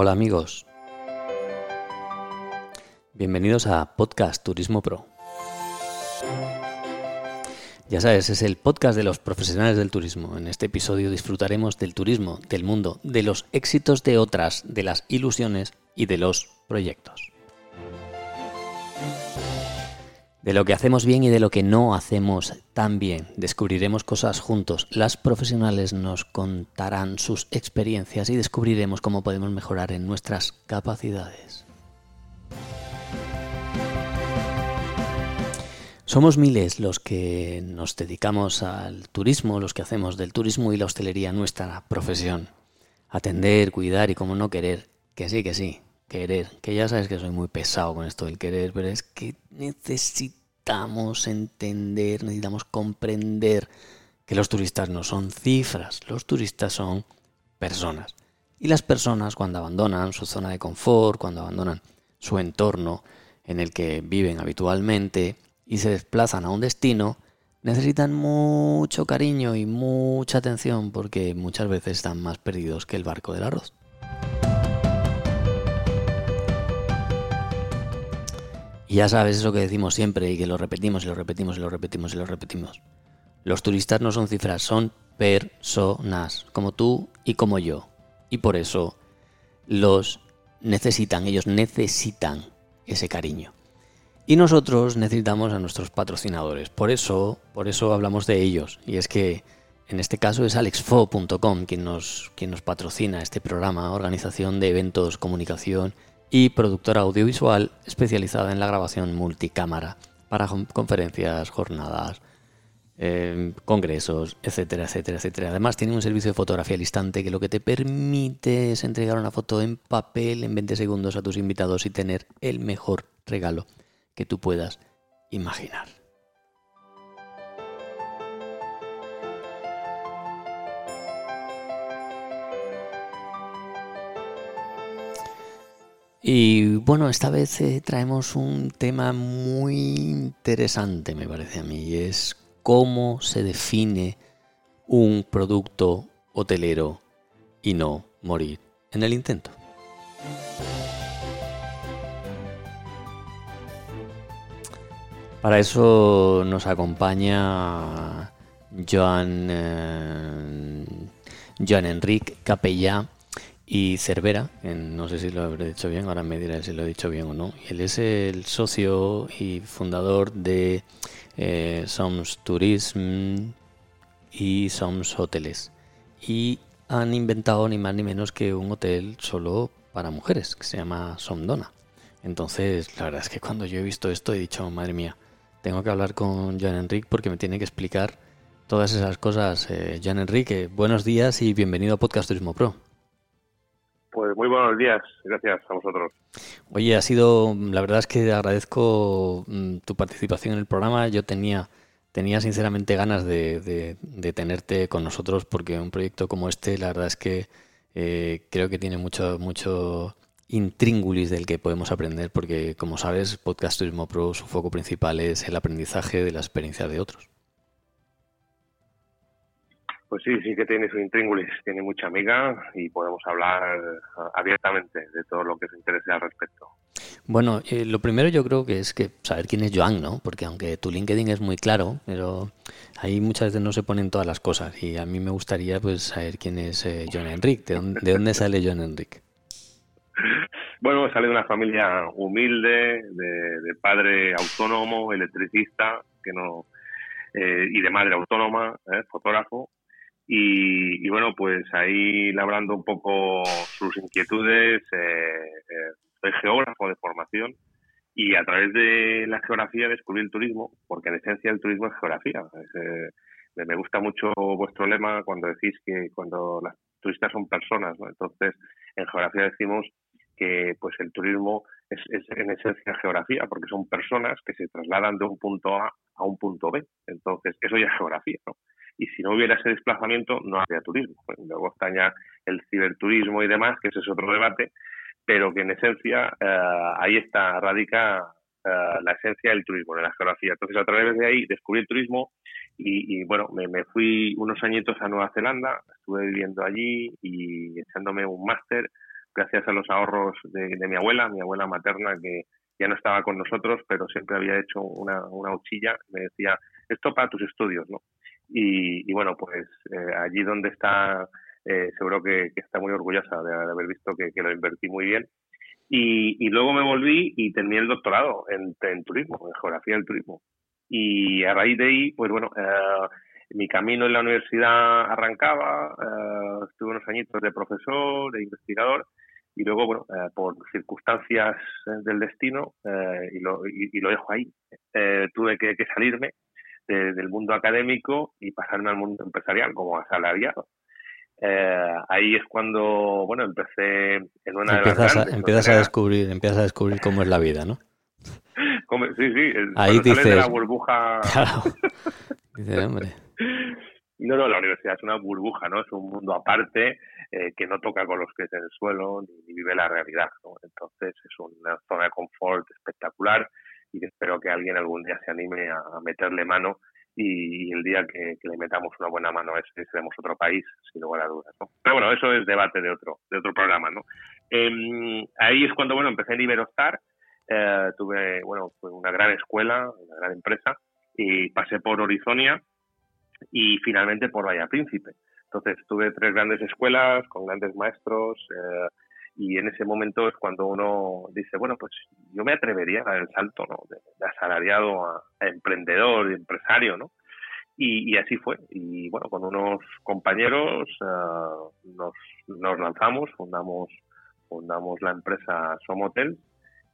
Hola amigos. Bienvenidos a Podcast Turismo Pro. Ya sabes, es el podcast de los profesionales del turismo. En este episodio disfrutaremos del turismo, del mundo, de los éxitos de otras, de las ilusiones y de los proyectos. De lo que hacemos bien y de lo que no hacemos tan bien. Descubriremos cosas juntos. Las profesionales nos contarán sus experiencias y descubriremos cómo podemos mejorar en nuestras capacidades. Somos miles los que nos dedicamos al turismo, los que hacemos del turismo y la hostelería nuestra profesión. Atender, cuidar y como no querer. Que sí, que sí, querer. Que ya sabes que soy muy pesado con esto del querer, pero es que necesitamos entender, necesitamos comprender que los turistas no son cifras, los turistas son personas. Y las personas cuando abandonan su zona de confort, cuando abandonan su entorno en el que viven habitualmente y se desplazan a un destino, necesitan mucho cariño y mucha atención porque muchas veces están más perdidos que el barco del arroz. Y ya sabes eso que decimos siempre y que lo repetimos y lo repetimos y lo repetimos y lo repetimos. Los turistas no son cifras, son personas, como tú y como yo. Y por eso los necesitan, ellos necesitan ese cariño. Y nosotros necesitamos a nuestros patrocinadores. Por eso, por eso hablamos de ellos. Y es que en este caso es alexfo.com quien nos, quien nos patrocina este programa, organización de eventos, comunicación y productora audiovisual especializada en la grabación multicámara para conferencias, jornadas, em, congresos, etcétera, etcétera, etcétera. Además tiene un servicio de fotografía al instante que lo que te permite es entregar una foto en papel en 20 segundos a tus invitados y tener el mejor regalo que tú puedas imaginar. Y bueno, esta vez eh, traemos un tema muy interesante, me parece a mí, y es cómo se define un producto hotelero y no morir en el intento. Para eso nos acompaña Joan, eh, Enrique Capellá y Cervera, no sé si lo habré dicho bien, ahora me diré si lo he dicho bien o no. Él es el socio y fundador de eh, Soms Tourism y Soms Hoteles. Y han inventado ni más ni menos que un hotel solo para mujeres, que se llama Somdona. Entonces, la verdad es que cuando yo he visto esto he dicho, madre mía, tengo que hablar con Joan Enrique porque me tiene que explicar todas esas cosas. Eh, Enrique, buenos días y bienvenido a Podcast Turismo Pro. Pues muy buenos días, gracias a vosotros. Oye, ha sido, la verdad es que agradezco mm, tu participación en el programa. Yo tenía, tenía sinceramente ganas de, tenerte con nosotros porque un proyecto como este, la verdad es que eh, creo que tiene mucho, mucho intríngulis del que podemos aprender porque, como sabes, Podcast Turismo Pro, su foco principal es el aprendizaje de la experiencia de otros. Pues sí, sí que tiene su intríngulis, tiene mucha amiga y podemos hablar ah, abiertamente de todo lo que os interese al respecto. Bueno, eh, lo primero yo creo que es que saber quién es Joan, ¿no? Porque aunque tu LinkedIn es muy claro, pero ahí muchas veces no se ponen todas las cosas y a mí me gustaría pues saber quién es eh, John Enrique, ¿de dónde, sale John Enrique? Bueno, sale de una familia humilde, de, padre autónomo, electricista, que no eh, y de madre autónoma, fotógrafo, y, bueno, pues ahí labrando un poco sus inquietudes, eh, eh, soy geógrafo de formación y a través de la geografía descubrí el turismo, porque en esencia el turismo es geografía. Eh, me gusta mucho vuestro lema cuando decís que cuando las turistas son personas, ¿no? Entonces, en geografía decimos que pues el turismo es, es, en esencia geografía, porque son personas que se trasladan de un punto A a un punto B. Entonces, eso ya es geografía, ¿no? Y si no hubiera ese desplazamiento no habría turismo. Luego está ya el ciberturismo y demás, que ese es otro debate, pero que en esencia eh, ahí está, radica eh, la esencia del turismo, de la geografía. Entonces a través de ahí descubrí el turismo y, bueno, me, me, fui unos añitos a Nueva Zelanda, estuve viviendo allí y echándome un máster gracias a los ahorros de, mi abuela, mi abuela materna, que ya no estaba con nosotros, pero siempre había hecho una, una uchilla, me decía, esto para tus estudios, ¿no? Y, bueno, pues eh, allí donde está, eh, seguro que, está muy orgullosa de, haber visto que, lo invertí muy bien. Y, luego me volví y terminé el doctorado en, turismo, en geografía del turismo. Y a raíz de ahí, pues bueno, eh, mi camino en la universidad arrancaba, eh, estuve unos añitos de profesor, de investigador, y luego, bueno, eh, por circunstancias del destino, y lo, y, lo dejo ahí, tuve que, salirme del mundo académico y pasarme al mundo empresarial como asalariado. ahí es cuando, bueno, empecé en una empiezas de las a, empiezas a descubrir, empiezas a descubrir cómo es la vida, ¿no? sí, sí. Ahí dices... de la burbuja. Dice, hombre. No, no, la universidad es una burbuja, ¿no? Es un mundo aparte eh, que no toca con los pies en el suelo ni, vive la realidad, ¿no? Entonces es una zona de confort espectacular y espero que alguien algún día se anime a, meterle mano y, el día que, le metamos una buena mano ese seremos otro país, sin lugar a dudas, ¿no? Pero bueno, eso es debate de otro, de otro programa, ¿no? Em, ahí es cuando, bueno, empecé en Iberostar, eh, tuve, bueno, una gran escuela, una gran empresa, y pasé por Horizonia y finalmente por Vaya Príncipe. Entonces tuve tres grandes escuelas con grandes maestros eh, y en ese momento es cuando uno dice, bueno, pues yo me atrevería a dar el salto ¿no? de, asalariado a, emprendedor y empresario, ¿no? Y, así fue. Y bueno, con unos compañeros eh, nos, lanzamos, fundamos, fundamos la empresa Somotel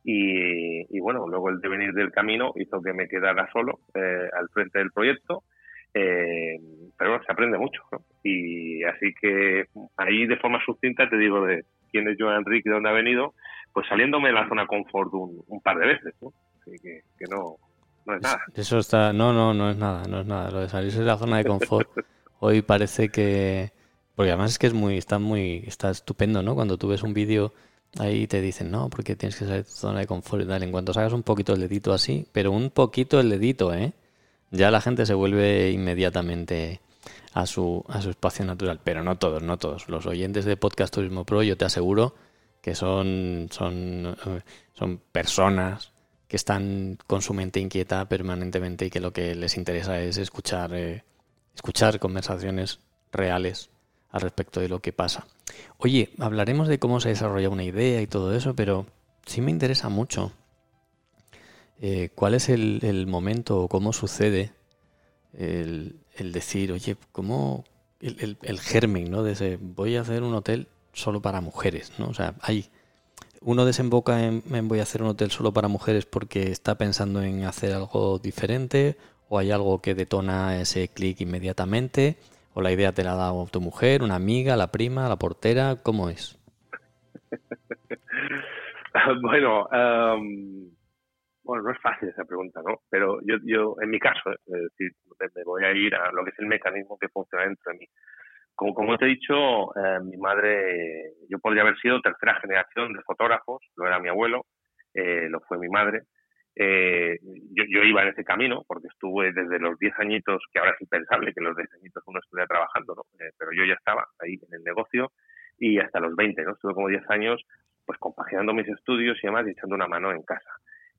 y, bueno, luego el devenir del camino hizo que me quedara solo eh, al frente del proyecto. Eh, pero bueno, se aprende mucho. Y así que ahí de forma sucinta te digo de quién es Joan Enrique de dónde ha venido, pues saliéndome de la zona confort un, un par de veces. ¿no? Así que, que no, no es nada. Eso está, no, no, no es nada, no es nada. Lo de salirse de la zona de confort hoy parece que, porque además es que es muy, está muy, está estupendo, ¿no? Cuando tú ves un vídeo Ahí te dicen, no, porque tienes que salir de tu zona de confort y tal. En cuanto sacas un poquito el dedito así, pero un poquito el dedito, ¿eh? Ya la gente se vuelve inmediatamente a su, a su espacio natural. Pero no todos, no todos. Los oyentes de Podcast Turismo Pro, yo te aseguro que son, son, eh, son personas que están con su mente inquieta permanentemente y que lo que les interesa es escuchar, eh, escuchar conversaciones reales al respecto de lo que pasa. Oye, hablaremos de cómo se desarrolla una idea y todo eso, pero sí me interesa mucho eh, cuál es el, momento o cómo sucede el, decir, oye, cómo el, el, germen, ¿no? De ese, voy a hacer un hotel solo para mujeres, ¿no? O sea, hay uno desemboca en, voy a hacer un hotel solo para mujeres porque está pensando en hacer algo diferente o hay algo que detona ese clic inmediatamente ¿O la idea te la dado tu mujer, una amiga, la prima, la portera? ¿Cómo es? bueno, bueno, no es fácil esa pregunta, ¿no? Pero yo, yo en mi caso, es decir, me voy a ir a lo que es el mecanismo que funciona dentro de mí. Como, como te he dicho, eh, mi madre, yo podría haber sido tercera generación de fotógrafos, lo era mi abuelo, eh, lo fue mi madre, eh, yo, yo, iba en ese camino porque estuve desde los 10 añitos, que ahora es impensable que los 10 añitos uno estuviera trabajando, ¿no? Eh, pero yo ya estaba ahí en el negocio y hasta los 20, ¿no? Estuve como 10 años pues compaginando mis estudios y además echando una mano en casa.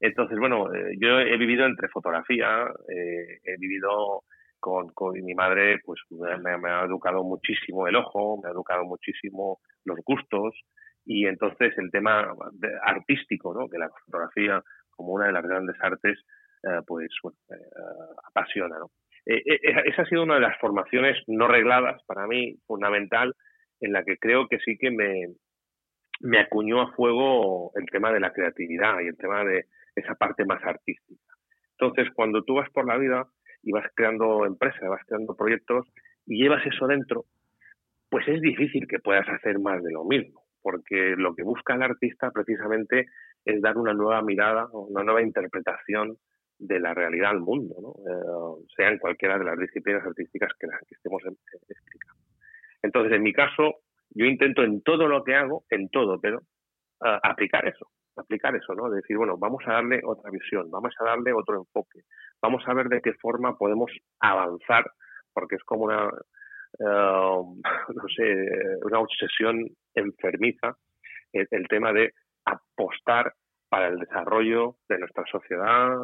Entonces, bueno, eh, yo he vivido entre fotografía, eh, he vivido con, mi madre, pues me, ha educado muchísimo el ojo, me ha educado muchísimo los gustos y entonces el tema artístico, ¿no? Que la fotografía como una de las grandes artes, eh, pues eh, apasiona. ¿no? Esa ha sido una de las formaciones no regladas para mí, fundamental, en la que creo que sí que me, me acuñó a fuego el tema de la creatividad y el tema de esa parte más artística. Entonces, cuando tú vas por la vida y vas creando empresas, vas creando proyectos y llevas eso dentro, pues es difícil que puedas hacer más de lo mismo, porque lo que busca el artista precisamente es dar una nueva mirada, una nueva interpretación de la realidad al mundo, ¿no? eh, sea en cualquiera de las disciplinas artísticas que, que estemos explicando. Entonces, en mi caso, yo intento en todo lo que hago, en todo, pero uh, aplicar eso, aplicar eso, ¿no? Decir, bueno, vamos a darle otra visión, vamos a darle otro enfoque, vamos a ver de qué forma podemos avanzar, porque es como una, uh, no sé, una obsesión enfermiza el, tema de apostar para el desarrollo de nuestra sociedad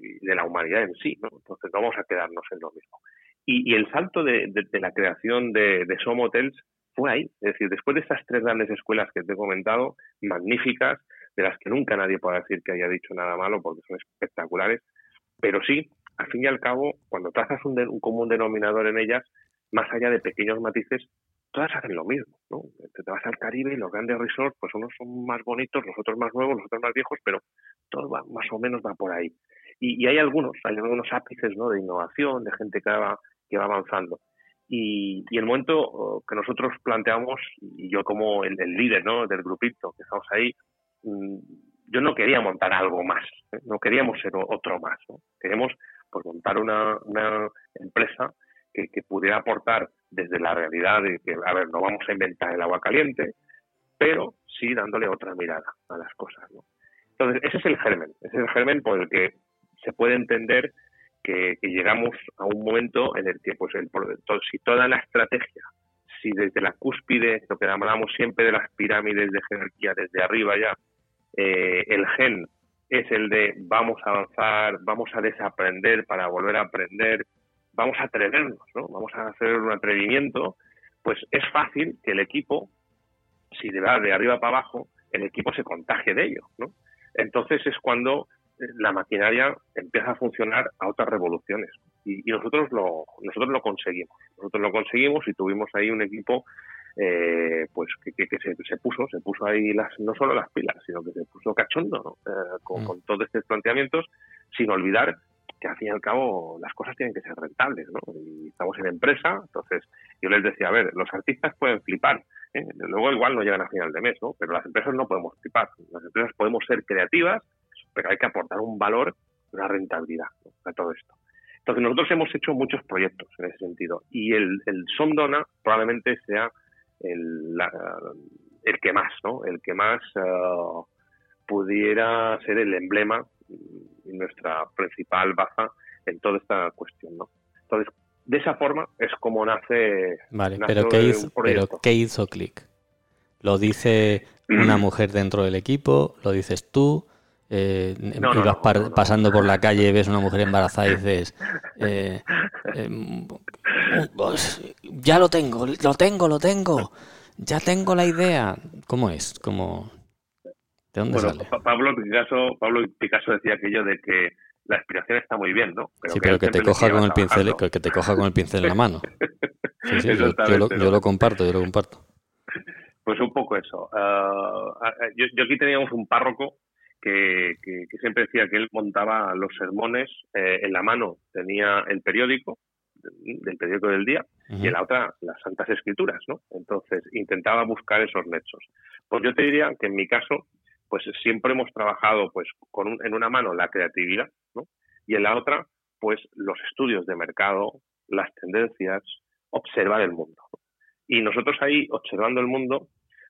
y de la humanidad en sí, ¿no? Entonces no vamos a quedarnos en lo mismo. Y, el salto de, la creación de, de Som Hotels fue ahí. Es decir, después de estas tres grandes escuelas que te he comentado, magníficas, de las que nunca nadie puede decir que haya dicho nada malo porque son espectaculares, pero sí, al fin y al cabo, cuando trazas un, común denominador en ellas, más allá de pequeños matices, todas hacen lo mismo, ¿no? Te vas al Caribe y los grandes resorts, pues unos son más bonitos, los otros más nuevos, los otros más viejos, pero todo va, más o menos va por ahí. Y, hay algunos, hay algunos ápices, ¿no? De innovación, de gente que va, que va avanzando. Y, el momento oh, que nosotros planteamos, y yo como el, líder ¿no? del grupito que estamos ahí, yo no quería montar algo más, ¿eh? no queríamos ser otro más, ¿no? queríamos pues, montar una, empresa que, que, pudiera aportar desde la realidad de que, a ver, no vamos a inventar el agua caliente, pero sí dándole otra mirada a las cosas. ¿no? Entonces, ese es el germen, ese es el germen por el que se puede entender que, llegamos a un momento en el que, pues, el, si toda la estrategia, si desde la cúspide, lo que hablamos siempre de las pirámides de jerarquía, desde arriba ya, eh, el gen es el de vamos a avanzar, vamos a desaprender para volver a aprender, vamos a atrevernos, ¿no? Vamos a hacer un atrevimiento, pues es fácil que el equipo, si de, de arriba para abajo, el equipo se contagie de ello, ¿no? Entonces es cuando la maquinaria empieza a funcionar a otras revoluciones. Y, nosotros, lo, nosotros lo conseguimos. Nosotros lo conseguimos y tuvimos ahí un equipo eh, pues que, se, puso, se puso ahí las, no solo las pilas, sino que se puso cachondo eh, mm. con, todos estos planteamientos, sin olvidar que al fin y al cabo las cosas tienen que ser rentables, ¿no? Y estamos en empresa, entonces yo les decía, a ver, los artistas pueden flipar, ¿eh? luego igual no llegan a final de mes, ¿no? Pero las empresas no podemos flipar, las empresas podemos ser creativas, pero hay que aportar un valor, una rentabilidad a todo esto. Entonces, nosotros hemos hecho muchos proyectos en ese sentido y el, el Sondona probablemente sea el, el que más, ¿no? El que más eh, pudiera ser el emblema y nuestra principal baza en toda esta cuestión, ¿no? Entonces, de esa forma es como nace. Vale, pero, ¿qué hizo, pero ¿qué hizo Click? ¿Lo dice una mujer dentro del equipo? ¿Lo dices tú? Eh, ibas pasando por la calle, ves una mujer embarazada y dices, eh, eh, ya lo tengo, lo tengo, lo tengo, ya tengo la idea. ¿Cómo es? ¿Cómo... ¿De dónde sale? Pablo Picasso, Pablo Picasso decía aquello de que la inspiración está muy bien, ¿no? Pero sí, pero que te coja con el pincel, que te coja con el pincel en la mano. yo, lo, comparto, yo lo comparto. Pues un poco eso. Ah, yo, yo, aquí teníamos un párroco que, siempre decía que él montaba los sermones eh, en la mano, tenía el periódico, del periódico del día, y en la otra las Santas Escrituras, ¿no? Entonces intentaba buscar esos nexos. Pues yo te diría que en mi caso, pues siempre hemos trabajado pues con en una mano la creatividad, ¿no? Y en la otra, pues los estudios de mercado, las tendencias, observar el mundo. Y nosotros ahí, observando el mundo,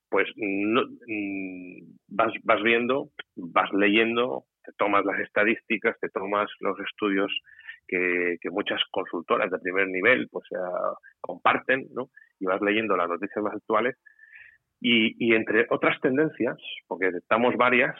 pues no, mm, vas, vas viendo, vas leyendo, te tomas las estadísticas, te tomas los estudios que, muchas consultoras de primer nivel pues comparten, ¿no? Y vas leyendo las noticias más actuales y, entre otras tendencias, porque detectamos varias,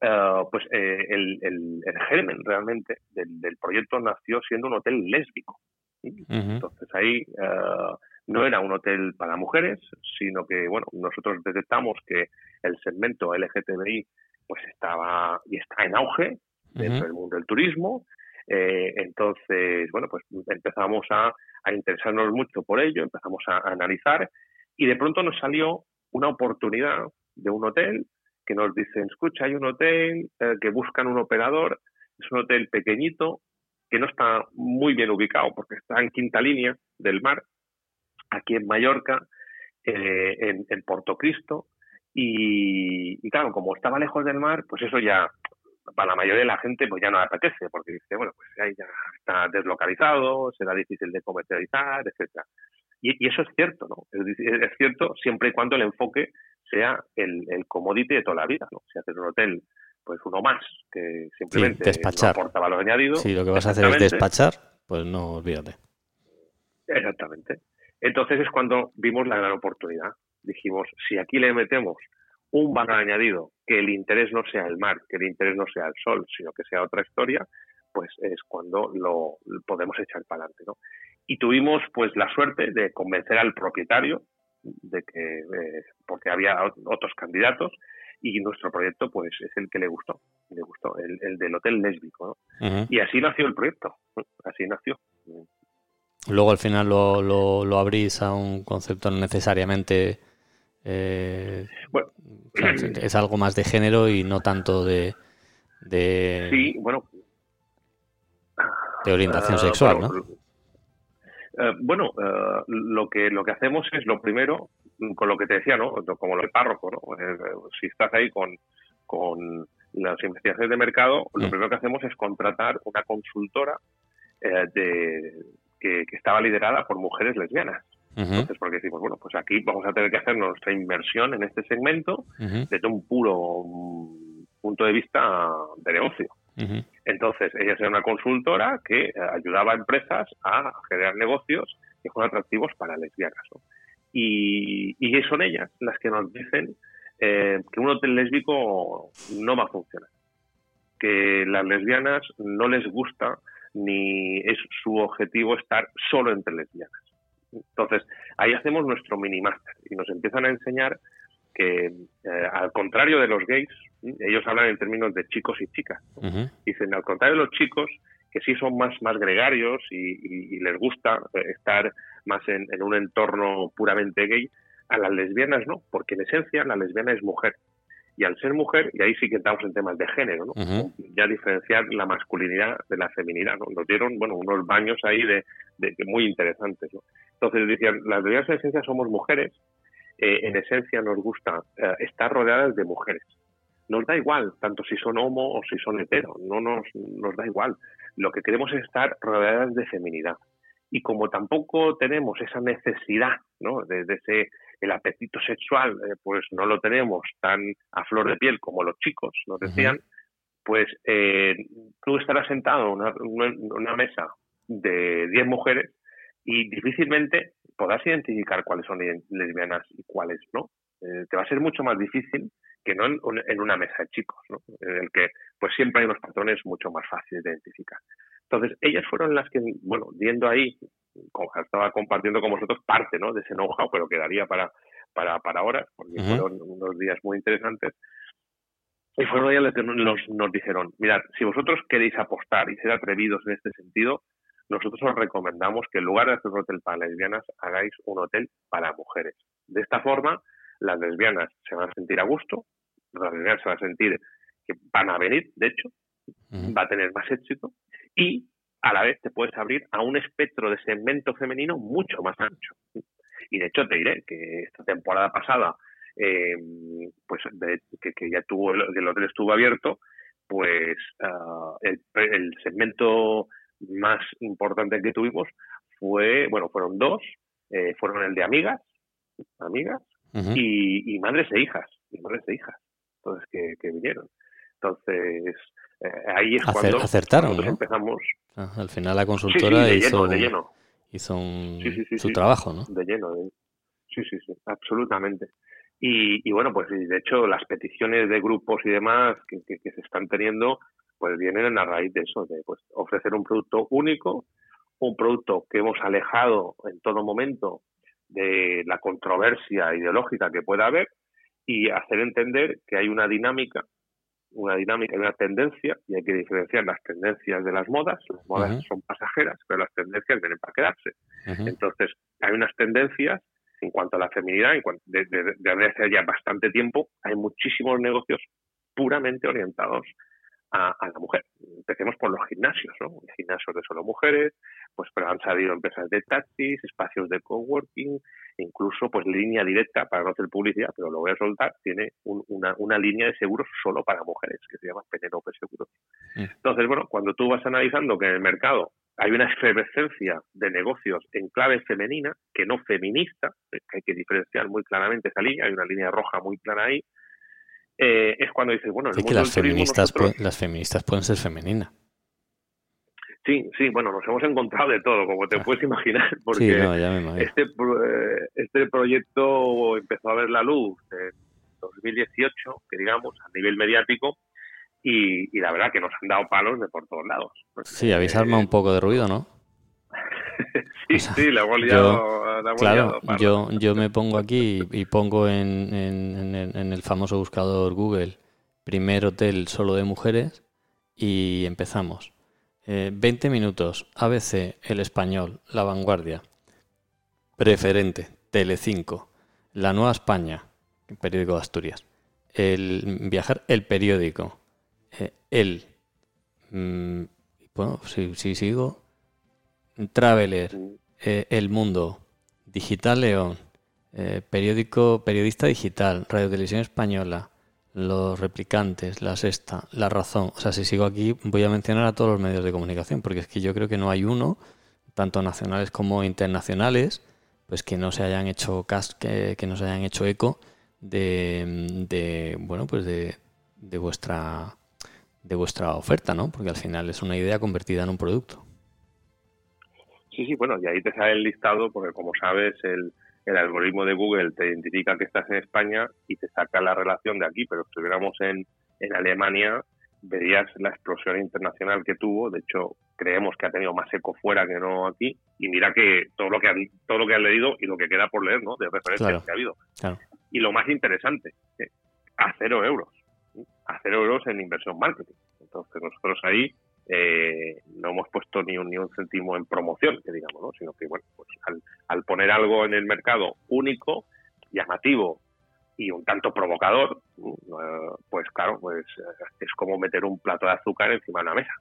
eh, pues eh, el, el, germen realmente del, proyecto nació siendo un hotel lésbico. Entonces ahí eh, no era un hotel para mujeres, sino que, bueno, nosotros detectamos que el segmento LGTBI pues estaba y está en auge dentro del mundo del turismo. Eh, entonces, bueno, pues empezamos a, interesarnos mucho por ello, empezamos a, analizar y de pronto nos salió una oportunidad de un hotel que nos dicen, escucha, hay un hotel eh, que buscan un operador, es un hotel pequeñito que no está muy bien ubicado porque está en quinta línea del mar, aquí en Mallorca, eh, en, en Portocristo, y, y, claro, como estaba lejos del mar, pues eso ya, para la mayoría de la gente, pues ya no le apetece, porque dice, bueno, pues ahí ya está deslocalizado, será difícil de comercializar, etcétera. Y, y, eso es cierto, ¿no? Es, es, cierto siempre y cuando el enfoque sea el, el commodity de toda la vida, ¿no? Si haces un hotel, pues uno más, que simplemente aporta valor añadido. Si lo que vas a hacer es despachar, pues no olvídate. Exactamente. Entonces es cuando vimos la gran oportunidad. Dijimos, si aquí le metemos un valor añadido, que el interés no sea el mar, que el interés no sea el sol, sino que sea otra historia, pues es cuando lo podemos echar para adelante. ¿no? Y tuvimos pues la suerte de convencer al propietario de que eh, porque había otros candidatos y nuestro proyecto pues es el que le gustó, le gustó, el, del hotel lésbico. Y así nació el proyecto, así nació. Luego al final lo, lo, abrís a un concepto necesariamente... Eh, bueno, es algo más de género y no tanto de... de sí, bueno... De orientación ah, sexual, ¿no? Eh, bueno, eh, lo que lo que hacemos es lo primero, con lo que te decía, ¿no? Como lo del párroco, ¿no? si estás ahí con, con las investigaciones de mercado, lo mm. primero que hacemos es contratar una consultora de que, estaba liderada por mujeres lesbianas. Entonces, porque decimos, bueno, pues aquí vamos a tener que hacer nuestra inversión en este segmento desde un puro mm, punto de vista de negocio. Entonces, ella era una consultora que eh, ayudaba a empresas a generar negocios que fueran atractivos para lesbianas. Y, y, son ellas las que nos dicen eh, que un hotel lésbico no va a funcionar, que las lesbianas no les gusta ni es su objetivo estar solo entre lesbianas. Entonces, ahí hacemos nuestro mini máster y nos empiezan a enseñar que, eh, al contrario de los gays, ellos hablan en términos de chicos y chicas. Dicen, al contrario de los chicos, que sí son más, más gregarios y, les gusta estar más en, un entorno puramente gay, a las lesbianas no, porque en esencia la lesbiana es mujer y al ser mujer, y ahí sí que entramos en temas de género, ¿no? ya diferenciar la masculinidad de la feminidad, ¿no? nos dieron bueno, unos baños ahí de, muy interesantes. ¿no? Entonces decían, las lesbianas en esencia somos mujeres, eh, en esencia nos gusta eh, estar rodeadas de mujeres. Nos da igual, tanto si son homo o si son hetero, no nos, nos da igual. Lo que queremos es estar rodeadas de feminidad. Y como tampoco tenemos esa necesidad ¿no? de, de ese el apetito sexual eh, pues no lo tenemos tan a flor de piel como los chicos nos decían, pues eh, tú estarás sentado en una, mesa de 10 mujeres y difícilmente podrás identificar cuáles son lesbianas y cuáles no. Eh, te va a ser mucho más difícil que no en, una mesa de chicos, ¿no? en el que pues siempre hay unos patrones mucho más fáciles de identificar. Entonces, ellas fueron las que, bueno, viendo ahí estaba compartiendo con vosotros parte ¿no? de ese know-how, pero quedaría para, para, para horas, porque fueron unos días muy interesantes. Y fueron ellos los que nos, nos dijeron, mirad, si vosotros queréis apostar y ser atrevidos en este sentido, nosotros os recomendamos que en lugar de hacer un hotel para lesbianas, hagáis un hotel para mujeres. De esta forma, las lesbianas se van a sentir a gusto, las lesbianas se van a sentir que van a venir, de hecho, va a tener más éxito, y a la vez te puedes abrir a un espectro de segmento femenino mucho más ancho. Y de hecho te diré que esta temporada pasada, eh, pues que, ya tuvo el, hotel estuvo abierto, pues ah, el, segmento más importante que tuvimos fue, bueno, fueron dos, eh, fueron el de amigas, amigas y, madres e hijas, y madres e hijas, entonces que, que vinieron. Entonces, eh, ahí es cuando acertaron, empezamos. Ah, al final la consultora hizo, su trabajo, ¿no? De lleno, sí, sí, sí, absolutamente. Y, bueno, pues de hecho las peticiones de grupos y demás que, se están teniendo, pues vienen a raíz de eso, de pues, ofrecer un producto único, un producto que hemos alejado en todo momento de la controversia ideológica que pueda haber y hacer entender que hay una dinámica una dinámica y una tendencia, y hay que diferenciar las tendencias de las modas. Las modas son pasajeras, pero las tendencias vienen para quedarse. Entonces, hay unas tendencias en cuanto a la feminidad, en cuanto, desde, hace ya bastante tiempo, hay muchísimos negocios puramente orientados a, la mujer. Empecemos por los gimnasios, ¿no? Gimnasios de solo mujeres, pues pero han salido empresas de taxis, espacios de coworking, incluso pues línea directa para no hacer publicidad, pero lo voy a soltar, tiene una, una, línea de seguros solo para mujeres que se llama Penelope Seguros. Mm. Entonces, bueno, cuando tú vas analizando que en el mercado hay una efervescencia de negocios en clave femenina, que no feminista, que hay que diferenciar muy claramente esa línea, hay una línea roja muy clara ahí, eh, es cuando dices, bueno, es que las feministas, las feministas pueden ser femeninas. Sí, sí, bueno, nos hemos encontrado de todo, como te ah. puedes imaginar, porque este, eh, este proyecto empezó a ver la luz 2018, que digamos, a nivel mediático, y, la verdad que nos han dado palos de por todos lados. Sí, habéis armado un poco de ruido, ¿no? sí, sí, la hemos liado. Yo, claro, yo, yo me pongo aquí y, pongo en, en, el famoso buscador Google primer hotel solo de mujeres y empezamos. 20 eh, minutos, ABC, El Español, La Vanguardia, Preferente, Telecinco, La Nueva España, periódico de Asturias, El Viajar, El Periódico, eh, El, mm, bueno, si, sigo, Traveler, eh, El Mundo, Digital León, periódico, periodista digital, Radio Televisión Española, los replicantes, la sexta, la razón. O sea, si sigo aquí, voy a mencionar a todos los medios de comunicación, porque es que yo creo que no hay uno, tanto nacionales como internacionales, pues que no se hayan hecho que, que no se hayan hecho eco de, de bueno, pues de, de vuestra de vuestra oferta, ¿no? Porque al final es una idea convertida en un producto. Sí, sí, bueno, y ahí te sale el listado, porque como sabes, el, el algoritmo de Google te identifica que estás en España y te saca la relación de aquí, pero si estuviéramos en, en Alemania, verías la explosión internacional que tuvo. De hecho, creemos que ha tenido más eco fuera que no aquí. Y mira que todo lo que han, todo lo que han leído y lo que queda por leer, ¿no? De referencias que ha habido. Y lo más interesante, a cero euros. A cero euros en inversión marketing. Entonces nosotros ahí eh, no hemos puesto ni un, ni un céntimo en promoción, que digamos, ¿no? sino que bueno, pues al, poner algo en el mercado único, llamativo y un tanto provocador, eh, pues claro, pues eh, es como meter un plato de azúcar encima de una mesa.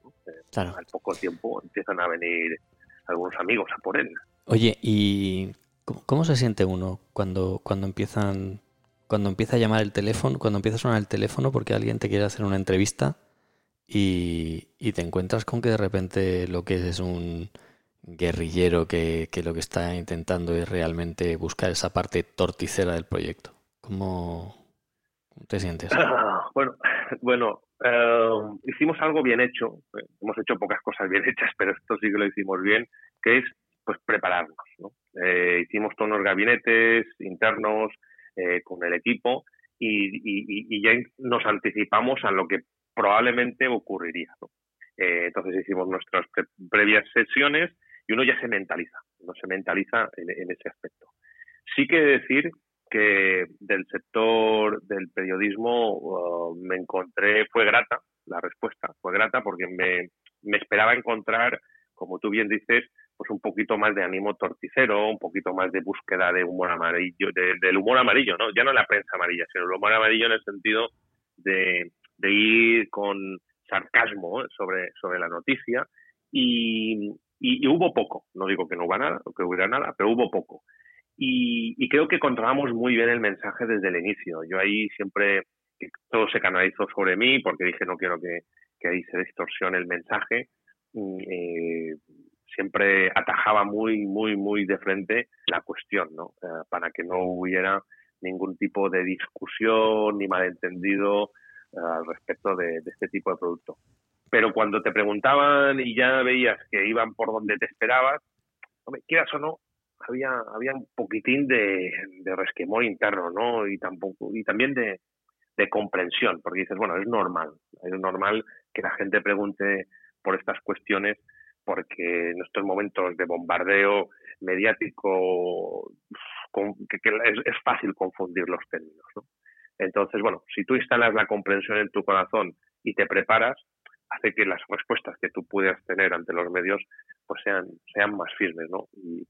Al poco tiempo empiezan a venir algunos amigos a por él. Oye, ¿y cómo, se siente uno cuando, cuando empiezan cuando empieza a llamar el teléfono, cuando empieza a sonar el teléfono porque alguien te quiere hacer una entrevista y, te encuentras con que de repente lo que es es un guerrillero que, lo que está intentando es realmente buscar esa parte torticera del proyecto. ¿Cómo, te sientes? bueno, bueno eh, hicimos algo bien hecho. Hemos hecho pocas cosas bien hechas, pero esto sí que lo hicimos bien, que es pues prepararnos. Eh, hicimos todos los gabinetes internos eh, con el equipo y, y, ya nos anticipamos a lo que probablemente ocurriría. Eh, entonces hicimos nuestras previas sesiones y uno ya se mentaliza, uno se mentaliza en, ese aspecto. Sí que decir que del sector del periodismo uh, me encontré, fue grata la respuesta, fue grata porque me, esperaba encontrar, como tú bien dices, pues un poquito más de ánimo torticero, un poquito más de búsqueda de humor amarillo, del humor amarillo, ¿no? Ya no la prensa amarilla, sino el humor amarillo en el sentido de, de ir con sarcasmo ¿eh? sobre, sobre la noticia y, y, hubo poco, no digo que no hubiera nada, que hubiera nada, pero hubo poco. Y, y, creo que controlamos muy bien el mensaje desde el inicio. Yo ahí siempre, todo se canalizó sobre mí porque dije no quiero que, que ahí se distorsione el mensaje. Eh, siempre atajaba muy, muy, muy de frente la cuestión, ¿no? Eh, para que no hubiera ningún tipo de discusión ni malentendido al respecto de, este tipo de producto. Pero cuando te preguntaban y ya veías que iban por donde te esperabas, quieras o no, había, había un poquitín de, de resquemor interno, ¿no? Y tampoco, y también de, de comprensión, porque dices, bueno, es normal, es normal que la gente pregunte por estas cuestiones, porque en estos momentos de bombardeo mediático que, es, es, fácil confundir los términos. ¿no? Entonces, bueno, si tú instalas la comprensión en tu corazón y te preparas, hace que las respuestas que tú puedas tener ante los medios pues sean, sean más firmes, ¿no? Y,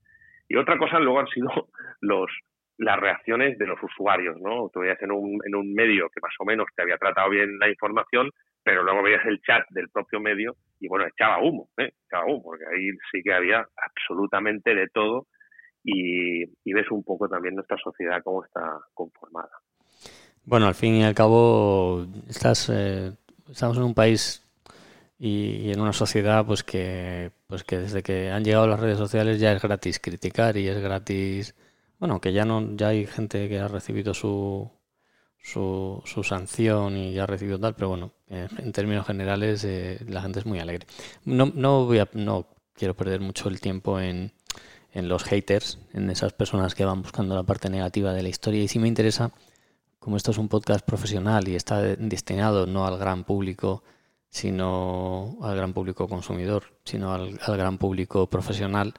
otra cosa luego han sido los las reacciones de los usuarios, ¿no? Tú veías en un, en un medio que más o menos te había tratado bien la información, pero luego veías el chat del propio medio y bueno, echaba humo, ¿eh? echaba humo, porque ahí sí que había absolutamente de todo y, y ves un poco también nuestra sociedad cómo está conformada. Bueno, al fin y al cabo, estás, eh, estamos en un país y, en una sociedad pues que, pues que desde que han llegado las redes sociales ya es gratis criticar y es gratis, bueno, que ya no ya hay gente que ha recibido su, su, sanción y ya ha recibido tal, pero bueno, eh, en términos generales eh, la gente es muy alegre. No, no, voy a, no quiero perder mucho el tiempo en, en los haters, en esas personas que van buscando la parte negativa de la historia y sí me interesa como esto es un podcast profesional y está destinado no al gran público, sino al gran público consumidor, sino al, gran público profesional,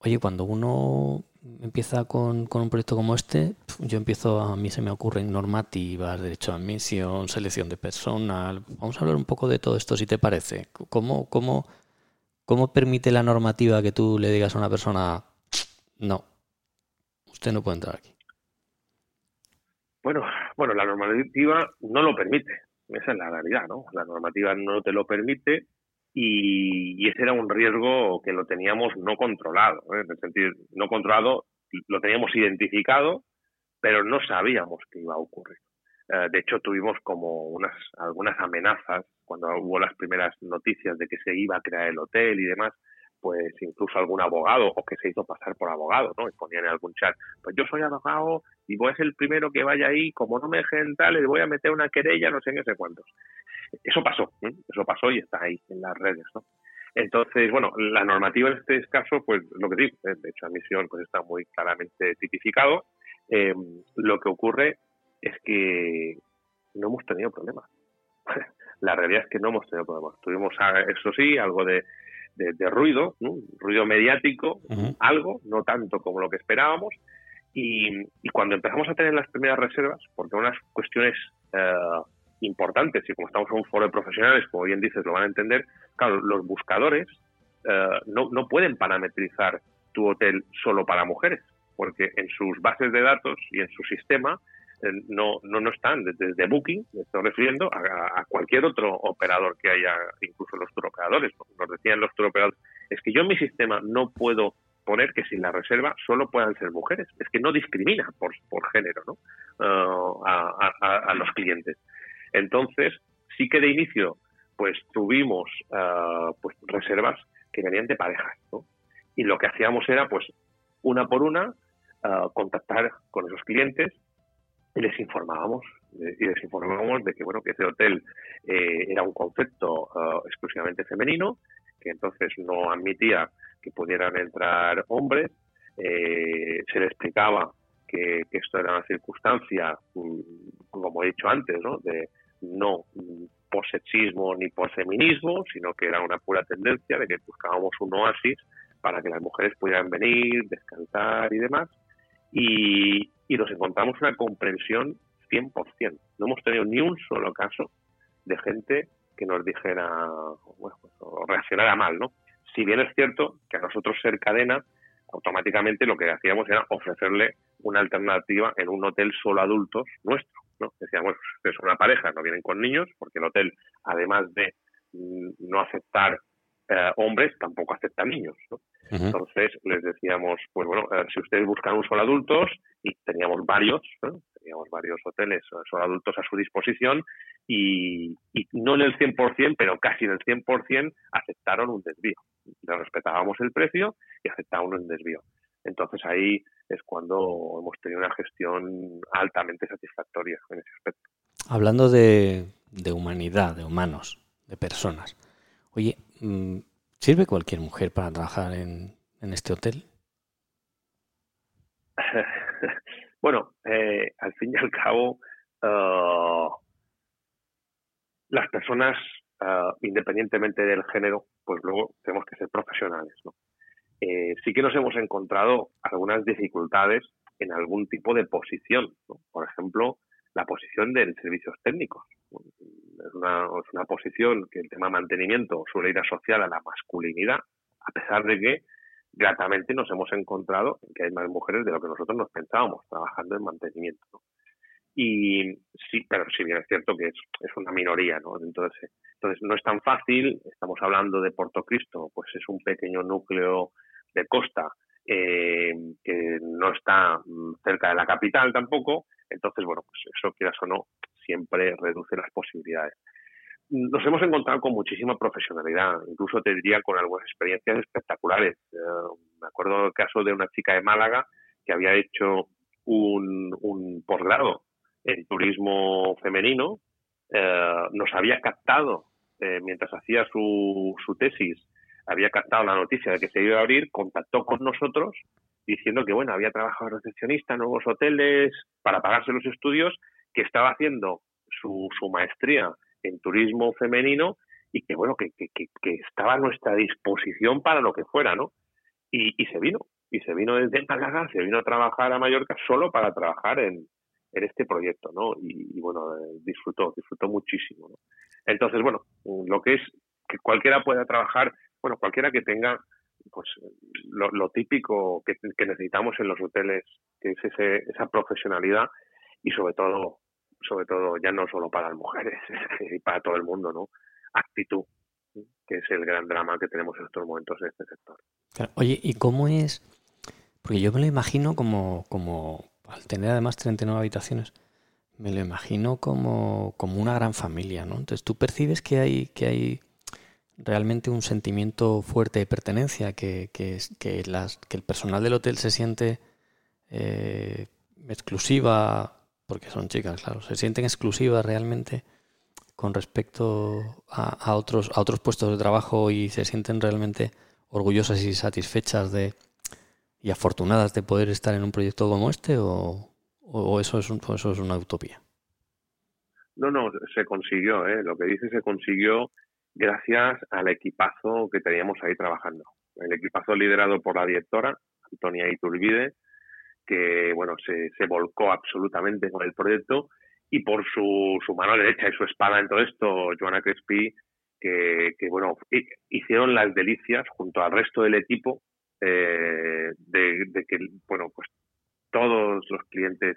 oye, cuando uno empieza con, un proyecto como este, yo empiezo, a mí se me ocurren normativas, derecho a admisión, selección de personal. Vamos a hablar un poco de todo esto, si te parece. ¿Cómo, cómo, cómo permite la normativa que tú le digas a una persona, no, usted no puede entrar aquí? Bueno, bueno, la normativa no lo permite. Esa es la realidad, ¿no? La normativa no te lo permite y, ese era un riesgo que lo teníamos no controlado. ¿eh? En el sentido, no controlado, lo teníamos identificado, pero no sabíamos que iba a ocurrir. Eh, de hecho, tuvimos como unas algunas amenazas cuando hubo las primeras noticias de que se iba a crear el hotel y demás pues incluso algún abogado o que se hizo pasar por abogado, ¿no? Y ponían en algún chat, pues yo soy abogado y voy a ser el primero que vaya ahí, como no me dejen tal, le voy a meter una querella, no sé qué sé cuántos. Eso pasó, ¿eh? eso pasó y está ahí en las redes, ¿no? Entonces, bueno, la normativa en este caso, pues lo que digo, ¿eh? de hecho, admisión pues está muy claramente tipificado. Em, lo que ocurre es que no hemos tenido problemas. la realidad es que no hemos tenido problemas. Tuvimos, ah, eso sí, algo de de, ruido, ruido mediático, algo, no tanto como lo que esperábamos. Y, cuando empezamos a tener las primeras reservas, porque unas cuestiones eh, importantes, y como estamos en un foro de profesionales, como bien dices, lo van a entender, claro, los buscadores eh, no, no pueden parametrizar tu hotel solo para mujeres, porque en sus bases de datos y en su sistema no, no, no están desde, Booking, me estoy refiriendo a, cualquier otro operador que haya, incluso los turoperadores. Nos decían los turoperadores, es que yo en mi sistema no puedo poner que sin la reserva solo puedan ser mujeres. Es que no discrimina por, por género ¿no? Uh, a, los clientes. Entonces, sí que de inicio pues tuvimos uh, pues reservas que venían de parejas. ¿no? Y lo que hacíamos era pues una por una uh, contactar con esos clientes y les informábamos y les informábamos de que bueno que ese hotel eh, era un concepto eh, exclusivamente femenino que entonces no admitía que pudieran entrar hombres eh, se le explicaba que, esto era una circunstancia mm, como he dicho antes ¿no? de no por sexismo ni por feminismo sino que era una pura tendencia de que buscábamos un oasis para que las mujeres pudieran venir descansar y demás y, y nos encontramos una comprensión 100%. No hemos tenido ni un solo caso de gente que nos dijera, bueno, pues, o reaccionara mal, ¿no? Si bien es cierto que a nosotros ser cadena, automáticamente lo que hacíamos era ofrecerle una alternativa en un hotel solo adultos nuestro, ¿no? Decíamos, es una pareja, no vienen con niños, porque el hotel, además de mm, no aceptar eh, hombres, tampoco acepta niños, ¿no? Entonces les decíamos, pues bueno, eh, si ustedes buscan un solo adultos, y teníamos varios, teníamos varios hoteles solo adultos a su disposición, y, no en el 100%, pero casi en el 100% aceptaron un desvío. Le respetábamos el precio y aceptaban un desvío. Entonces ahí es cuando hemos tenido una gestión altamente satisfactoria en ese aspecto. Hablando de, de humanidad, de humanos, de personas, oye, ¿Sirve cualquier mujer para trabajar en, este hotel? bueno, eh, al fin y al cabo, uh, las personas, uh, independientemente del género, pues luego tenemos que ser profesionales. Eh, sí que nos hemos encontrado algunas dificultades en algún tipo de posición. Por ejemplo, la posición de servicios técnicos es una, es una posición que el tema mantenimiento suele ir asociada a la masculinidad, a pesar de que gratamente nos hemos encontrado que hay más mujeres de lo que nosotros nos pensábamos trabajando en mantenimiento. Y sí, pero sí bien es cierto que es, es una minoría, ¿no? Entonces, entonces no es tan fácil, estamos hablando de Puerto Cristo, pues es un pequeño núcleo de costa eh, que no está mm, cerca de la capital tampoco, entonces, bueno, pues eso quieras o no, siempre reduce las posibilidades. Nos hemos encontrado con muchísima profesionalidad, incluso te diría con algunas experiencias espectaculares. Eh, me acuerdo del caso de una chica de Málaga que había hecho un, un posgrado en turismo femenino, eh, nos había captado, eh, mientras hacía su, su tesis, había captado la noticia de que se iba a abrir, contactó con nosotros diciendo que bueno había trabajado recepcionista en nuevos hoteles para pagarse los estudios que estaba haciendo su, su maestría en turismo femenino y que, bueno, que, que, que, estaba a nuestra disposición para lo que fuera, ¿no? Y, se vino, y se vino desde Málaga, se vino a trabajar a Mallorca solo para trabajar en, este proyecto, ¿no? Y, bueno, eh, disfrutó, disfrutó muchísimo, ¿no? Entonces, bueno, lo que es que cualquiera pueda trabajar, bueno, cualquiera que tenga pues lo, típico que, necesitamos en los hoteles, que es ese, esa profesionalidad y sobre todo, sobre todo ya no solo para las mujeres, y para todo el mundo, ¿no? Actitud, que es el gran drama que tenemos en estos momentos en este sector. Oye, ¿y cómo es? Porque yo me lo imagino como, como al tener además 39 habitaciones, me lo imagino como, como una gran familia, ¿no? Entonces tú percibes que hay, que hay realmente un sentimiento fuerte de pertenencia, que, que, que, las, que el personal del hotel se siente eh, exclusiva, porque son chicas, claro, se sienten exclusivas realmente con respecto a, otros, a otros puestos de trabajo y se sienten realmente orgullosas y satisfechas de, y afortunadas de poder estar en un proyecto como este o, eso, es eso es una utopía? No, no, se consiguió, ¿eh? lo que dice se consiguió gracias al equipazo que teníamos ahí trabajando. El equipazo liderado por la directora, Antonia Iturbide, que bueno, se, se volcó absolutamente con el proyecto y por su, su mano derecha y su espada en todo esto, Joana Crespi, que, que bueno, hicieron las delicias junto al resto del equipo eh, de, que, bueno, pues todos los clientes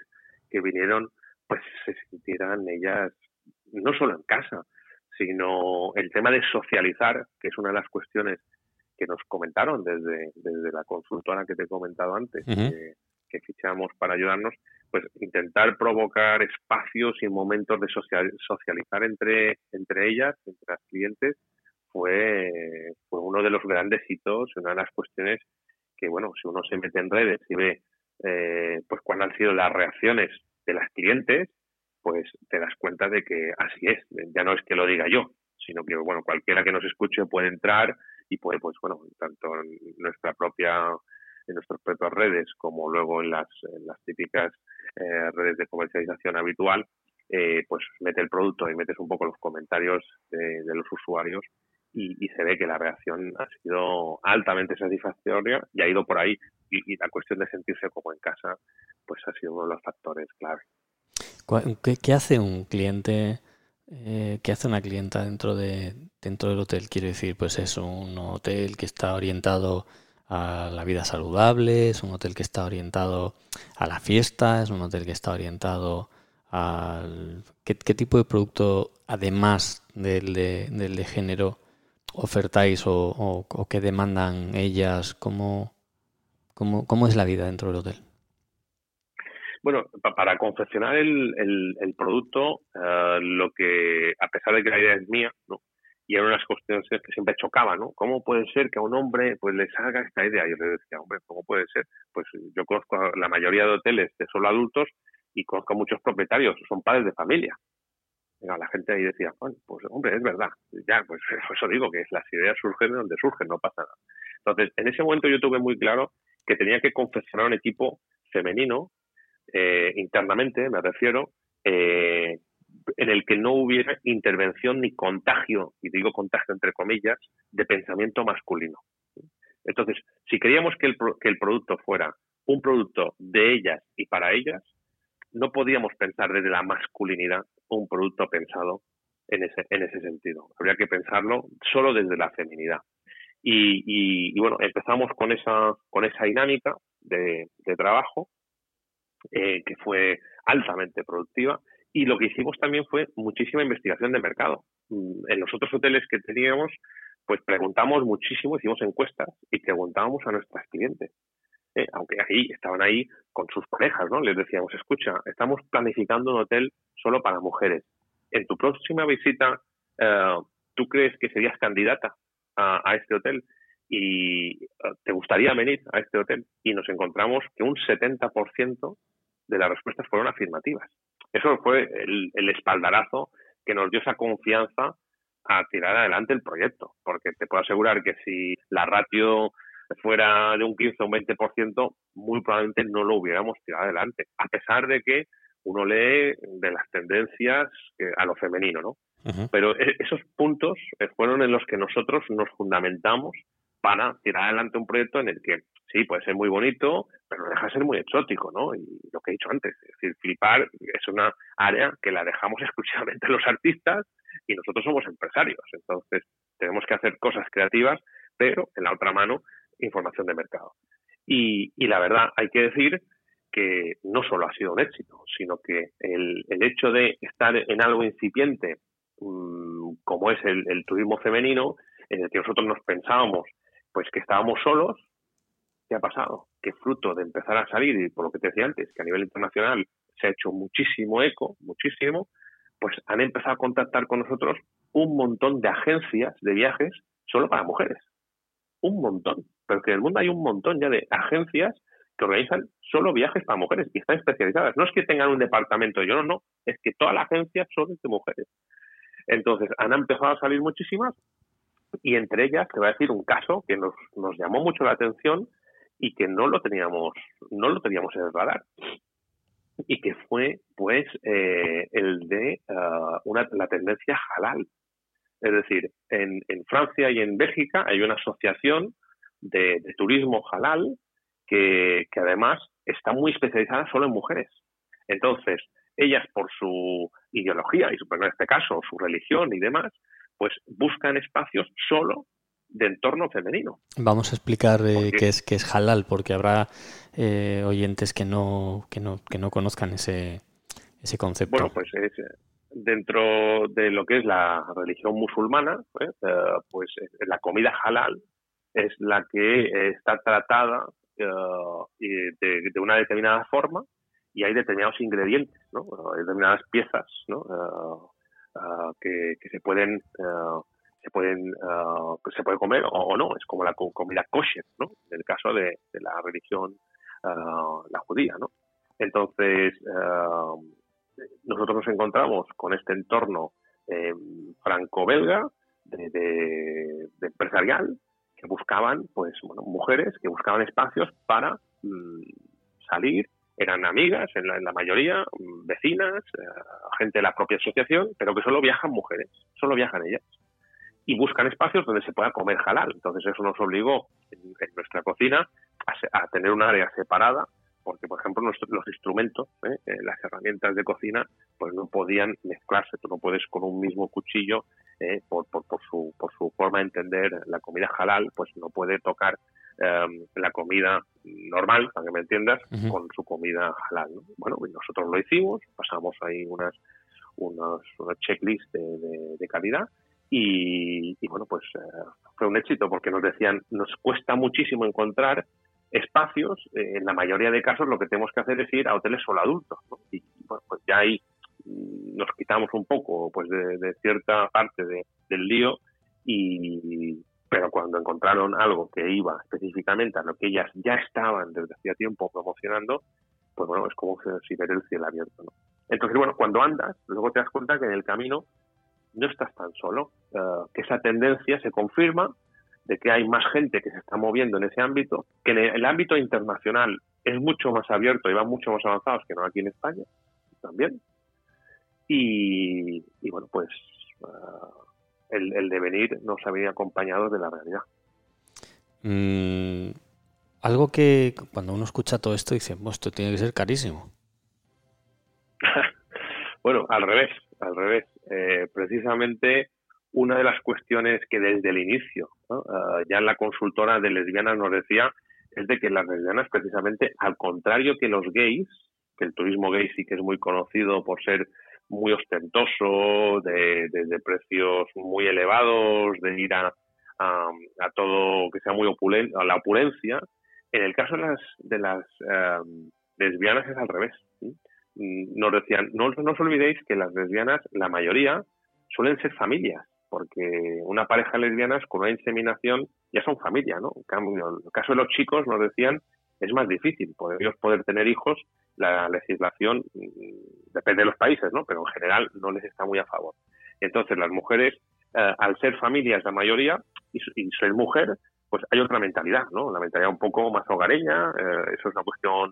que vinieron, pues se sintieran ellas no solo en casa, sino el tema de socializar, que es una de las cuestiones que nos comentaron desde, desde la consultora que te he comentado antes, que, que, fichamos para ayudarnos, pues intentar provocar espacios y momentos de socializar entre, entre ellas, entre las clientes, fue, fue uno de los grandes hitos, una de las cuestiones que, bueno, si uno se mete en redes y ve eh, pues cuáles han sido las reacciones de las clientes, pues te das cuenta de que así es. Ya no es que lo diga yo, sino que, bueno, cualquiera que nos escuche puede entrar y puede, pues bueno, tanto nuestra propia en nuestras propias redes como luego en las, típicas eh, redes de comercialización habitual, eh, pues mete el producto y metes un poco los comentarios de, de los usuarios y, se ve que la reacción ha sido altamente satisfactoria y ha ido por ahí. Y, la cuestión de sentirse como en casa, pues ha sido uno de los factores clave. ¿Qué, hace un cliente? Eh, ¿Qué hace una clienta dentro de dentro del hotel? Quiero decir, pues es un hotel que está orientado a la vida saludable, es un hotel que está orientado a la fiesta, es un hotel que está orientado al... ¿Qué, tipo de producto, además del del de género, ofertáis o, o, qué demandan ellas? ¿Cómo, cómo, es la vida dentro del hotel? Bueno, para confeccionar el, el, producto, eh, lo que, a pesar de que la idea es mía, ¿no? Y eran unas cuestiones que siempre chocaban, ¿no? ¿Cómo puede ser que a un hombre pues le salga esta idea? Yo le decía, hombre, ¿cómo puede ser? Pues yo conozco la mayoría de hoteles de solo adultos y conozco a muchos propietarios, son padres de familia la gente ahí decía, bueno, pues hombre, es verdad, ya, pues eso digo, que las ideas surgen de donde surgen, no pasa nada. Entonces, en ese momento yo tuve muy claro que tenía que confeccionar un equipo femenino, eh, internamente, me refiero, eh, en el que no hubiera intervención ni contagio, y digo contagio entre comillas, de pensamiento masculino. Entonces, si queríamos que el, que el producto fuera un producto de ellas y para ellas, no podíamos pensar desde la masculinidad un producto pensado en ese, en ese sentido. Habría que pensarlo solo desde la feminidad. Y, y, bueno, empezamos con esa, con esa dinámica de, de trabajo eh, que fue altamente productiva y lo que hicimos también fue muchísima investigación de mercado. Mm, en los otros hoteles que teníamos, pues preguntamos muchísimo, hicimos encuestas y preguntábamos a nuestras clientes. Eh, aunque ahí estaban ahí con sus parejas, ¿no? Les decíamos, escucha, estamos planificando un hotel solo para mujeres. En tu próxima visita, eh, ¿tú crees que serías candidata a, este hotel? y eh, te gustaría venir a este hotel y nos encontramos que un 70% de las respuestas fueron afirmativas. Eso fue el, el, espaldarazo que nos dio esa confianza a tirar adelante el proyecto, porque te puedo asegurar que si la ratio fuera de un 15 o un 20%, muy probablemente no lo hubiéramos tirado adelante, a pesar de que uno lee de las tendencias a lo femenino, ¿no? Pero e, esos puntos eh, fueron en los que nosotros nos fundamentamos para tirar adelante un proyecto en el que sí, puede ser muy bonito, pero deja de ser muy exótico, ¿no? Y lo que he dicho antes, es decir, flipar es una área que la dejamos exclusivamente los artistas y nosotros somos empresarios. Entonces, tenemos que hacer cosas creativas, pero en la otra mano, información de mercado. Y, la verdad, hay que decir que no solo ha sido un éxito, sino que el, hecho de estar en algo incipiente, mm, como es el turismo femenino, en el que nosotros nos pensábamos pues que estábamos solos, ¿qué ha pasado? Que fruto de empezar a salir, y por lo que te decía antes, que a nivel internacional se ha hecho muchísimo eco, muchísimo, pues han empezado a contactar con nosotros un montón de agencias de viajes solo para mujeres. Un montón. Pero que en el mundo hay un montón ya de agencias que organizan solo viajes para mujeres y están especializadas. No es que tengan un departamento, yo no, no, es que toda la agencia son de mujeres. Entonces, han empezado a salir muchísimas y entre ellas te voy a decir un caso que nos, nos llamó mucho la atención y que no lo teníamos, no lo teníamos en el radar y que fue pues eh, el de ah, una, la tendencia halal. Es decir, en, en, Francia y en Bélgica hay una asociación de, turismo halal que, que, además está muy especializada solo en mujeres. Entonces, ellas por su ideología y en este caso su religión y demás, pues buscan espacios solo de entorno femenino. Vamos a explicar eh, qué es qué es halal, porque habrá eh, oyentes que no que no que no conozcan ese ese concepto. Bueno, pues es, dentro de lo que es la religión musulmana, ¿eh? pues la comida halal es la que está tratada de, de, una determinada forma y hay determinados ingredientes, ¿no? determinadas piezas, ¿no? Que, que, se pueden se pueden uh, se puede comer o, no. Es como la comida kosher no en el caso de, la religión uh, la judía no entonces uh, nosotros nos encontramos con este entorno eh, franco-belga de, empresarial que buscaban pues bueno mujeres que buscaban espacios para mm, salir eran amigas en la, mayoría, mm, vecinas, eh, gente de la propia asociación, pero que solo viajan mujeres, solo viajan ellas y buscan espacios donde se pueda comer halal. Entonces eso nos obligó en, nuestra cocina a, tener un área separada porque, por ejemplo, los instrumentos, ¿eh? Eh, las herramientas de cocina, pues no podían mezclarse. Tú no puedes con un mismo cuchillo, eh, por, por, su, por su forma de entender la comida halal, pues no puede tocar em, la comida normal, para que me entiendas, con su comida halal. Bueno, nosotros lo hicimos, pasamos ahí unas, unos, unos checklists de calidad y, bueno, pues eh, fue un éxito porque nos decían, nos cuesta muchísimo encontrar espacios, eh, en la mayoría de casos lo que tenemos que hacer es ir a hoteles solo adultos, Y bueno, pues ya ahí nos quitamos un poco pues de, cierta parte del lío y cuando encontraron algo que iba específicamente a lo que ellas ya estaban desde hacía tiempo promocionando, pues bueno, es como si ver el cielo abierto, ¿no? Entonces, bueno, cuando andas, luego te das cuenta que en el camino no estás tan solo, eh, que esa tendencia se confirma de que hay más gente que se está moviendo en ese ámbito, que en el ámbito internacional es mucho más abierto y van mucho más avanzados que no aquí en España también. Y, bueno, pues eh, el, devenir nos ha venido acompañado de la realidad. Mm, algo que cuando uno escucha todo esto dice, esto tiene que ser carísimo. bueno, al revés, al revés. Eh, precisamente una de las cuestiones que desde el inicio, ah, ya en la consultora de lesbianas nos decía, es de que las lesbianas precisamente, al contrario que los gays, que el turismo gay sí que es muy conocido por ser muy ostentoso, de, precios muy elevados, de ir a, a, todo que sea muy opulento, a la opulencia. En el caso de las, de las eh, lesbianas es al revés. Mm, nos decían, no, no os olvidéis que las lesbianas, la mayoría, suelen ser familias, porque una pareja de lesbianas con una inseminación ya son familia, ¿no? En el caso de los chicos nos decían, es más difícil, por ellos poder tener hijos, la legislación mm, depende de los países, ¿no? Pero en general no les está muy a favor. Entonces, las mujeres, eh, al ser familias la mayoría y, ser mujer, pues hay otra mentalidad, ¿no? La mentalidad un poco más hogareña, eh, eso es una cuestión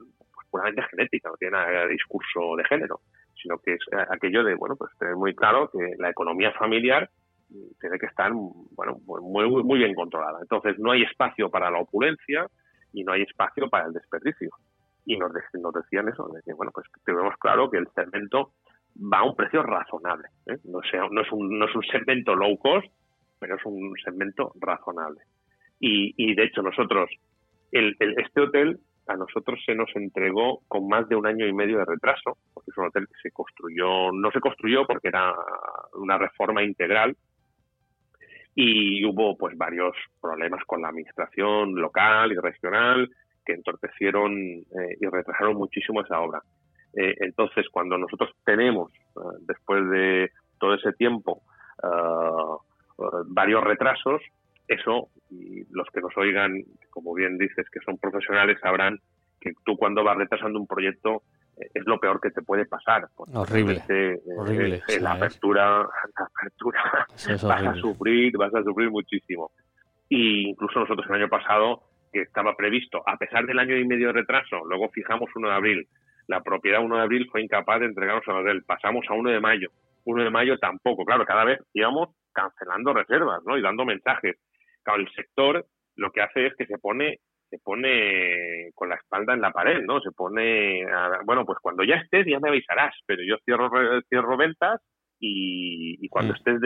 puramente genética, no tiene nada de discurso de género, sino que es aquello de, bueno, pues tener muy claro que la economía familiar tiene que estar, bueno, muy, muy bien controlada. Entonces, no hay espacio para la opulencia y no hay espacio para el desperdicio. Y nos, nos decían eso, de que, bueno, pues tenemos claro que el cemento va a un precio razonable. ¿eh? No, sea, no, es un, no es un segmento low cost, pero es un segmento razonable. Y, y de hecho nosotros, el, este hotel a nosotros se nos entregó con más de un año y medio de retraso, porque es un hotel que se construyó, no se construyó porque era una reforma integral y hubo pues varios problemas con la administración local y regional que entorpecieron eh, y retrasaron muchísimo esa obra. Eh, entonces, cuando nosotros tenemos, eh, después de todo ese tiempo, varios retrasos, eso, y los que nos oigan, como bien dices, que son profesionales, sabrán que tú cuando vas retrasando un proyecto es lo peor que te puede pasar. Horrible. horrible la apertura, la apertura vas a sufrir, vas a sufrir muchísimo. Y incluso nosotros el año pasado, que estaba previsto, a pesar del año y medio de retraso, luego fijamos 1 de abril, la propiedad 1 de abril fue incapaz de entregarnos al hotel. Pasamos a 1 de mayo. 1 de mayo tampoco. Claro, cada vez íbamos cancelando reservas, ¿no? Y dando mensajes. Claro, el sector lo que hace es que se pone se pone con la espalda en la pared, ¿no? Se pone, bueno, pues cuando ya estés ya me avisarás, pero yo cierro cierro ventas y, cuando mm. estés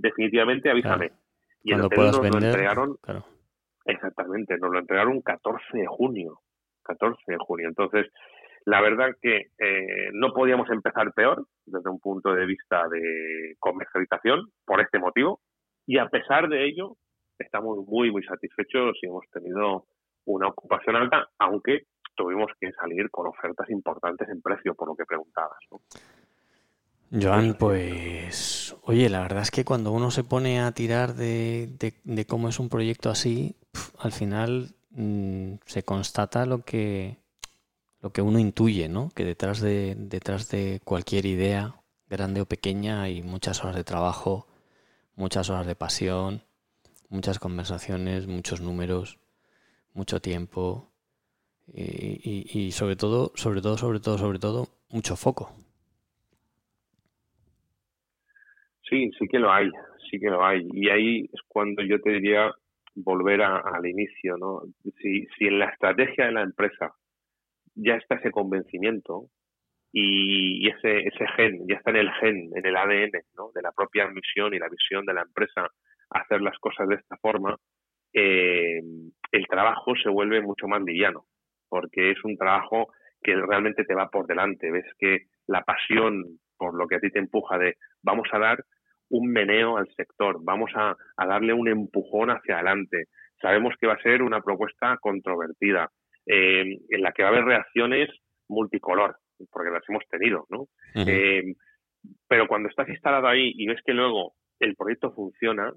definitivamente avísame. Y el hotel nos lo entregaron, exactamente, nos lo entregaron 14 de junio, 14 de junio. Entonces, la verdad que eh, no podíamos empezar peor desde un punto de vista de comercialización por este motivo y a pesar de ello estamos muy muy satisfechos y hemos tenido una ocupación alta, aunque tuvimos que salir con ofertas importantes en precio por lo que preguntabas. ¿no? Joan, pues oye, la verdad es que cuando uno se pone a tirar de, de, cómo es un proyecto así, al final mm, se constata lo que lo que uno intuye, ¿no? Que detrás de, detrás de cualquier idea, grande o pequeña, hay muchas horas de trabajo, muchas horas de pasión, muchas conversaciones, muchos números, mucho tiempo y, y, sobre todo, sobre todo, sobre todo, sobre todo, mucho foco. Sí, sí que lo hay, sí que lo hay. Y ahí es cuando yo te diría volver al inicio, ¿no? Si, si en la estrategia de la empresa ya está ese convencimiento y, ese, ese gen, ya está en el gen, en el ADN ¿no? de la propia misión y la visión de la empresa hacer las cosas de esta forma, eh, el trabajo se vuelve mucho más liviano, porque es un trabajo que realmente te va por delante. Ves que la pasión por lo que a ti te empuja de vamos a dar un meneo al sector, vamos a, a darle un empujón hacia adelante. Sabemos que va a ser una propuesta controvertida, eh, en la que va a haber reacciones multicolor, porque las hemos tenido, ¿no? Eh, pero cuando estás instalado ahí y ves que luego el proyecto funciona,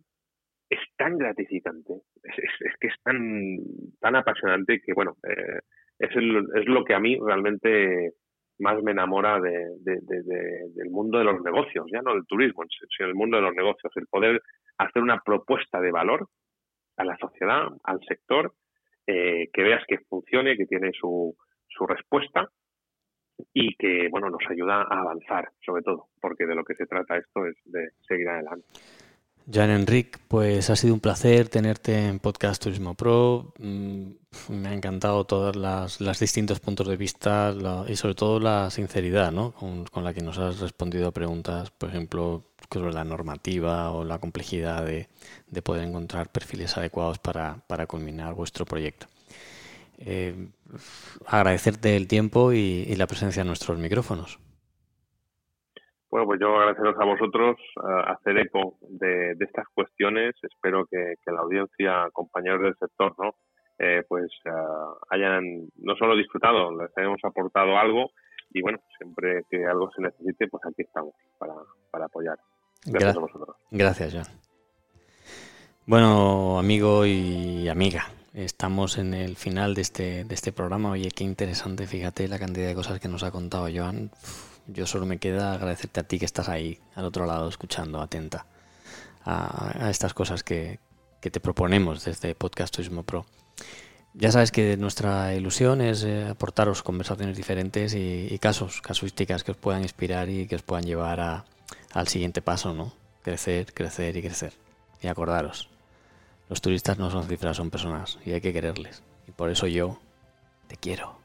es tan gratificante, es, que es tan, tan apasionante que, bueno, eh, es, es lo que a mí realmente más me enamora de, del mundo de los negocios, ya no del turismo, sino del mundo de los negocios, el poder hacer una propuesta de valor a la sociedad, al sector, eh, que veas que funcione, que tiene su, respuesta y que bueno nos ayuda a avanzar sobre todo porque de lo que se trata esto es de seguir adelante Jan Enric, pues ha sido un placer tenerte en Podcast Turismo Pro. Me ha encantado todos los distintos puntos de vista y sobre todo la sinceridad ¿no? con, con, la que nos has respondido a preguntas, por ejemplo, sobre la normativa o la complejidad de, de poder encontrar perfiles adecuados para, para culminar vuestro proyecto. Eh, agradecerte el tiempo y, la presencia en nuestros micrófonos. Bueno, pues yo agradeceros a vosotros hacer eco de, estas cuestiones. Espero que, la audiencia, compañeros del sector, ¿no? Eh, pues hayan no solo disfrutado, les hayamos aportado algo y bueno, siempre que algo se necesite, pues aquí estamos para, para apoyar. Gracias a vosotros. Gracias, John. Bueno, amigo y amiga, estamos en el final de este, de este programa. Oye, qué interesante, fíjate la cantidad de cosas que nos ha contado Joan. Yo solo me queda agradecerte a ti que estás ahí, al otro lado, escuchando, atenta a, estas cosas que, que te proponemos desde Podcast Turismo Pro. Ya sabes que nuestra ilusión es eh, aportaros conversaciones diferentes y, casos, casuísticas que os puedan inspirar y que os puedan llevar a, al siguiente paso, ¿no? Crecer, crecer y crecer. Y acordaros, los turistas no son cifras, son personas y hay que quererles. Y por eso yo te quiero.